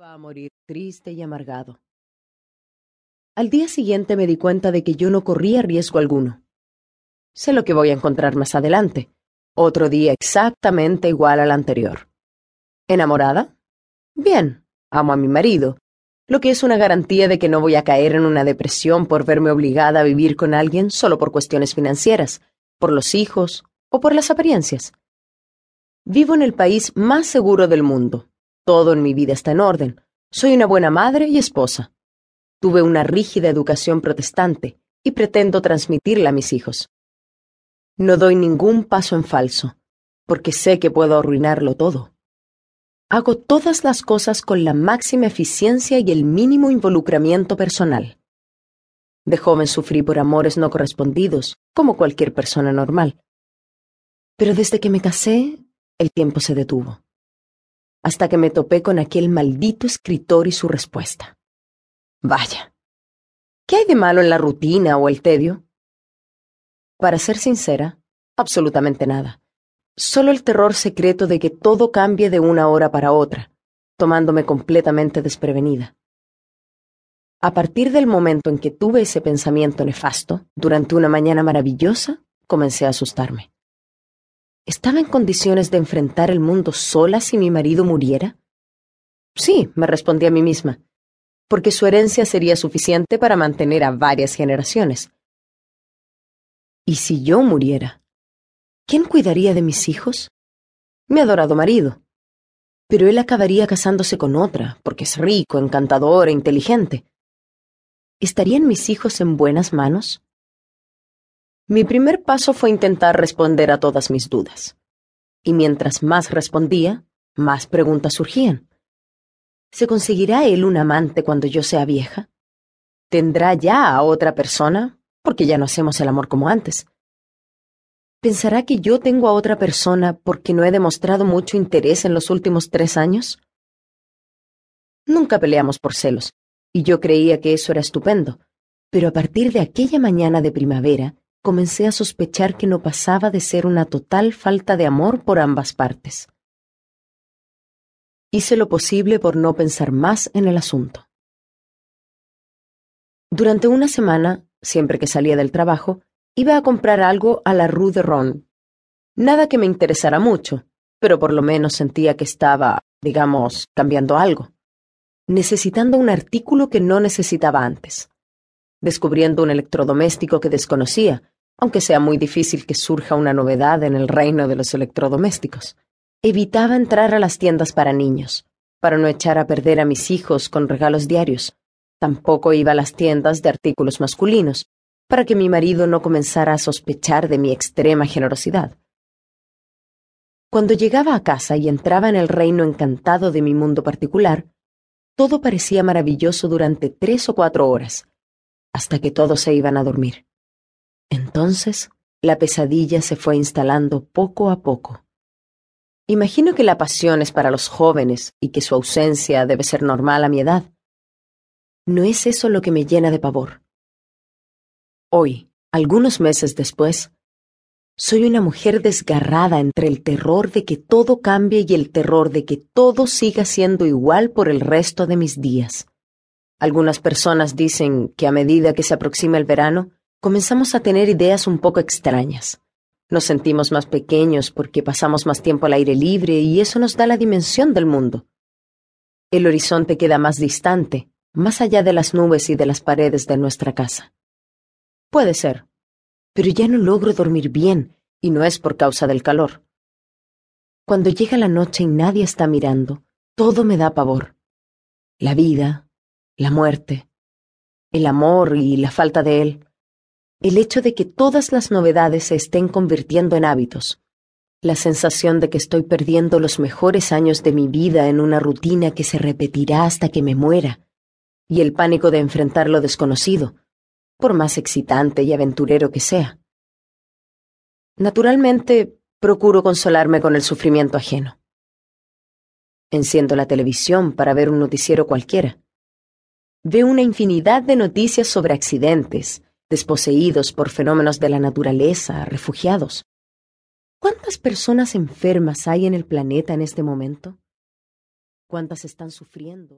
va a morir triste y amargado. Al día siguiente me di cuenta de que yo no corría riesgo alguno. Sé lo que voy a encontrar más adelante. Otro día exactamente igual al anterior. ¿Enamorada? Bien, amo a mi marido, lo que es una garantía de que no voy a caer en una depresión por verme obligada a vivir con alguien solo por cuestiones financieras, por los hijos o por las apariencias. Vivo en el país más seguro del mundo. Todo en mi vida está en orden. Soy una buena madre y esposa. Tuve una rígida educación protestante y pretendo transmitirla a mis hijos. No doy ningún paso en falso, porque sé que puedo arruinarlo todo. Hago todas las cosas con la máxima eficiencia y el mínimo involucramiento personal. De joven sufrí por amores no correspondidos, como cualquier persona normal. Pero desde que me casé, el tiempo se detuvo. Hasta que me topé con aquel maldito escritor y su respuesta. Vaya. ¿Qué hay de malo en la rutina o el tedio? Para ser sincera, absolutamente nada. Solo el terror secreto de que todo cambie de una hora para otra, tomándome completamente desprevenida. A partir del momento en que tuve ese pensamiento nefasto, durante una mañana maravillosa, comencé a asustarme. ¿Estaba en condiciones de enfrentar el mundo sola si mi marido muriera? Sí, me respondí a mí misma, porque su herencia sería suficiente para mantener a varias generaciones. ¿Y si yo muriera? ¿Quién cuidaría de mis hijos? Mi adorado marido. Pero él acabaría casándose con otra, porque es rico, encantador e inteligente. ¿Estarían mis hijos en buenas manos? Mi primer paso fue intentar responder a todas mis dudas. Y mientras más respondía, más preguntas surgían. ¿Se conseguirá él un amante cuando yo sea vieja? ¿Tendrá ya a otra persona? Porque ya no hacemos el amor como antes. ¿Pensará que yo tengo a otra persona porque no he demostrado mucho interés en los últimos tres años? Nunca peleamos por celos, y yo creía que eso era estupendo, pero a partir de aquella mañana de primavera comencé a sospechar que no pasaba de ser una total falta de amor por ambas partes. Hice lo posible por no pensar más en el asunto. Durante una semana, siempre que salía del trabajo, Iba a comprar algo a la Rue de Ron. Nada que me interesara mucho, pero por lo menos sentía que estaba, digamos, cambiando algo. Necesitando un artículo que no necesitaba antes. Descubriendo un electrodoméstico que desconocía, aunque sea muy difícil que surja una novedad en el reino de los electrodomésticos. Evitaba entrar a las tiendas para niños, para no echar a perder a mis hijos con regalos diarios. Tampoco iba a las tiendas de artículos masculinos, para que mi marido no comenzara a sospechar de mi extrema generosidad. Cuando llegaba a casa y entraba en el reino encantado de mi mundo particular, todo parecía maravilloso durante tres o cuatro horas, hasta que todos se iban a dormir. Entonces, la pesadilla se fue instalando poco a poco. Imagino que la pasión es para los jóvenes y que su ausencia debe ser normal a mi edad. No es eso lo que me llena de pavor. Hoy, algunos meses después, soy una mujer desgarrada entre el terror de que todo cambie y el terror de que todo siga siendo igual por el resto de mis días. Algunas personas dicen que a medida que se aproxima el verano, comenzamos a tener ideas un poco extrañas. Nos sentimos más pequeños porque pasamos más tiempo al aire libre y eso nos da la dimensión del mundo. El horizonte queda más distante, más allá de las nubes y de las paredes de nuestra casa. Puede ser. Pero ya no logro dormir bien, y no es por causa del calor. Cuando llega la noche y nadie está mirando, todo me da pavor. La vida, la muerte, el amor y la falta de él. El hecho de que todas las novedades se estén convirtiendo en hábitos. La sensación de que estoy perdiendo los mejores años de mi vida en una rutina que se repetirá hasta que me muera. Y el pánico de enfrentar lo desconocido, por más excitante y aventurero que sea. Naturalmente, procuro consolarme con el sufrimiento ajeno. Enciendo la televisión para ver un noticiero cualquiera. Veo una infinidad de noticias sobre accidentes, desposeídos por fenómenos de la naturaleza, refugiados. ¿Cuántas personas enfermas hay en el planeta en este momento? ¿Cuántas están sufriendo?